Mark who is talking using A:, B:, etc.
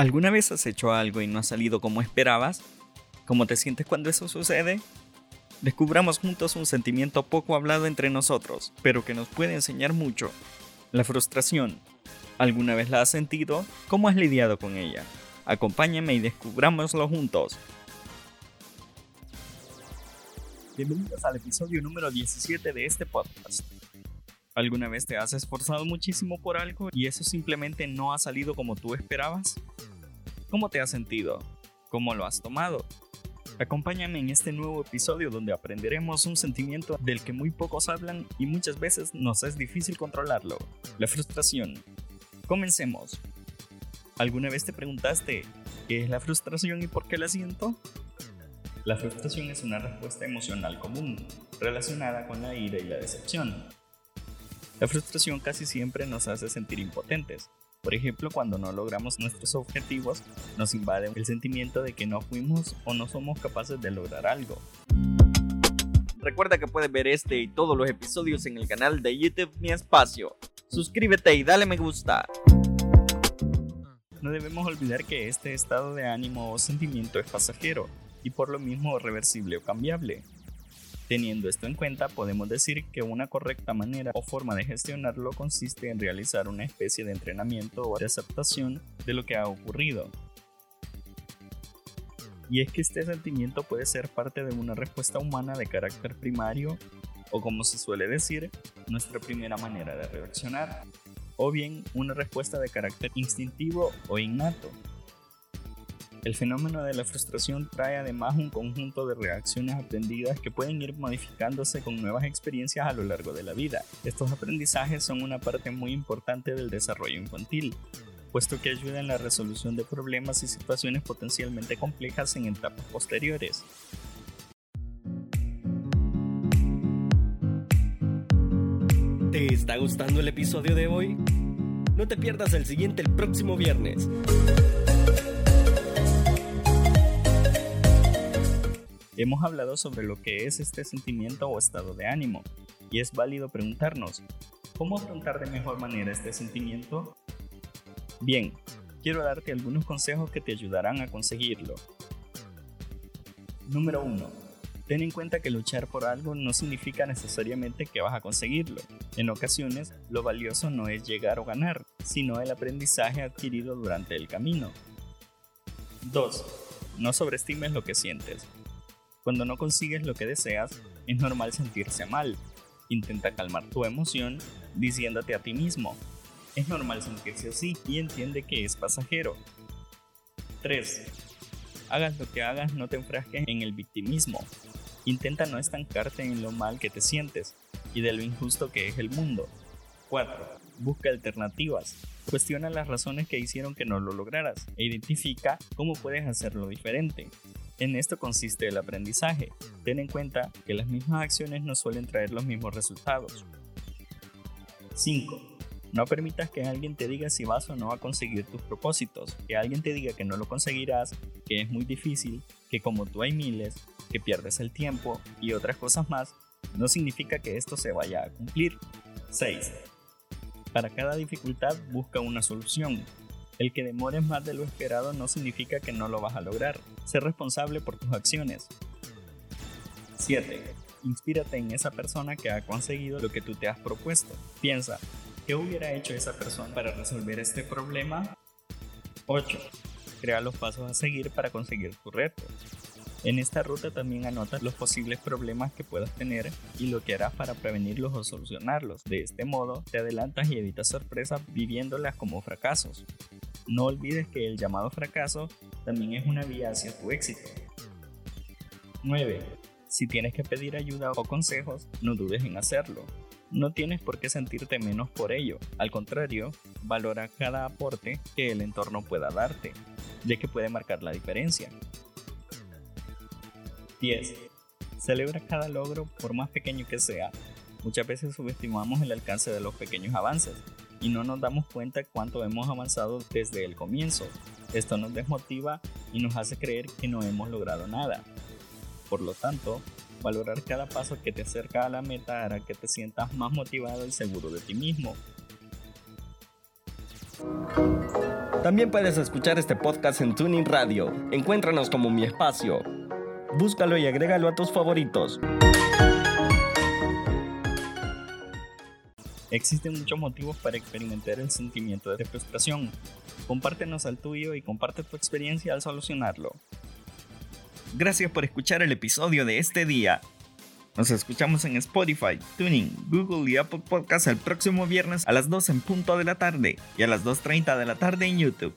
A: ¿Alguna vez has hecho algo y no ha salido como esperabas? ¿Cómo te sientes cuando eso sucede? Descubramos juntos un sentimiento poco hablado entre nosotros, pero que nos puede enseñar mucho. La frustración. ¿Alguna vez la has sentido? ¿Cómo has lidiado con ella? Acompáñame y descubrámoslo juntos. Bienvenidos al episodio número 17 de este podcast. ¿Alguna vez te has esforzado muchísimo por algo y eso simplemente no ha salido como tú esperabas? ¿Cómo te has sentido? ¿Cómo lo has tomado? Acompáñame en este nuevo episodio donde aprenderemos un sentimiento del que muy pocos hablan y muchas veces nos es difícil controlarlo, la frustración. Comencemos. ¿Alguna vez te preguntaste qué es la frustración y por qué la siento? La frustración es una respuesta emocional común, relacionada con la ira y la decepción. La frustración casi siempre nos hace sentir impotentes, por ejemplo, cuando no logramos nuestros objetivos, nos invade el sentimiento de que no fuimos o no somos capaces de lograr algo. Recuerda que puedes ver este y todos los episodios en el canal de YouTube Mi Espacio. Suscríbete y dale me gusta. No debemos olvidar que este estado de ánimo o sentimiento es pasajero y por lo mismo reversible o cambiable. Teniendo esto en cuenta, podemos decir que una correcta manera o forma de gestionarlo consiste en realizar una especie de entrenamiento o de aceptación de lo que ha ocurrido. Y es que este sentimiento puede ser parte de una respuesta humana de carácter primario o como se suele decir, nuestra primera manera de reaccionar, o bien una respuesta de carácter instintivo o innato, el fenómeno de la frustración trae además un conjunto de reacciones aprendidas que pueden ir modificándose con nuevas experiencias a lo largo de la vida. Estos aprendizajes son una parte muy importante del desarrollo infantil, puesto que ayudan en la resolución de problemas y situaciones potencialmente complejas en etapas posteriores. ¿Te está gustando el episodio de hoy? No te pierdas el siguiente el próximo viernes. Hemos hablado sobre lo que es este sentimiento o estado de ánimo, y es válido preguntarnos, ¿cómo afrontar de mejor manera este sentimiento? Bien, quiero darte algunos consejos que te ayudarán a conseguirlo. Número 1. Ten en cuenta que luchar por algo no significa necesariamente que vas a conseguirlo. En ocasiones, lo valioso no es llegar o ganar, sino el aprendizaje adquirido durante el camino. 2. No sobreestimes lo que sientes. Cuando no consigues lo que deseas, es normal sentirse mal. Intenta calmar tu emoción diciéndote a ti mismo, es normal sentirse así y entiende que es pasajero. 3. Hagas lo que hagas, no te enfrasques en el victimismo. Intenta no estancarte en lo mal que te sientes y de lo injusto que es el mundo. 4. Busca alternativas. Cuestiona las razones que hicieron que no lo lograras e identifica cómo puedes hacerlo diferente. En esto consiste el aprendizaje. Ten en cuenta que las mismas acciones no suelen traer los mismos resultados. 5. No permitas que alguien te diga si vas o no a conseguir tus propósitos, que alguien te diga que no lo conseguirás, que es muy difícil, que como tú hay miles, que pierdes el tiempo y otras cosas más, no significa que esto se vaya a cumplir. 6. Para cada dificultad busca una solución. El que demores más de lo esperado no significa que no lo vas a lograr. Sé responsable por tus acciones. 7. Inspírate en esa persona que ha conseguido lo que tú te has propuesto. Piensa, ¿qué hubiera hecho esa persona para resolver este problema? 8. Crea los pasos a seguir para conseguir tu reto. En esta ruta también anotas los posibles problemas que puedas tener y lo que harás para prevenirlos o solucionarlos. De este modo, te adelantas y evitas sorpresas viviéndolas como fracasos. No olvides que el llamado fracaso también es una vía hacia tu éxito. 9. Si tienes que pedir ayuda o consejos, no dudes en hacerlo. No tienes por qué sentirte menos por ello, al contrario, valora cada aporte que el entorno pueda darte, ya que puede marcar la diferencia. 10. Celebra cada logro por más pequeño que sea. Muchas veces subestimamos el alcance de los pequeños avances, y no nos damos cuenta cuánto hemos avanzado desde el comienzo. Esto nos desmotiva y nos hace creer que no hemos logrado nada. Por lo tanto, valorar cada paso que te acerca a la meta hará que te sientas más motivado y seguro de ti mismo.
B: También puedes escuchar este podcast en Tuning Radio. Encuéntranos como Mi Espacio. Búscalo y agrégalo a tus favoritos.
A: Existen muchos motivos para experimentar el sentimiento de frustración. Compártenos al tuyo y comparte tu experiencia al solucionarlo. Gracias por escuchar el episodio de este día. Nos escuchamos en Spotify, Tuning, Google y Apple Podcasts el próximo viernes a las 2 en punto de la tarde y a las 2.30 de la tarde en YouTube.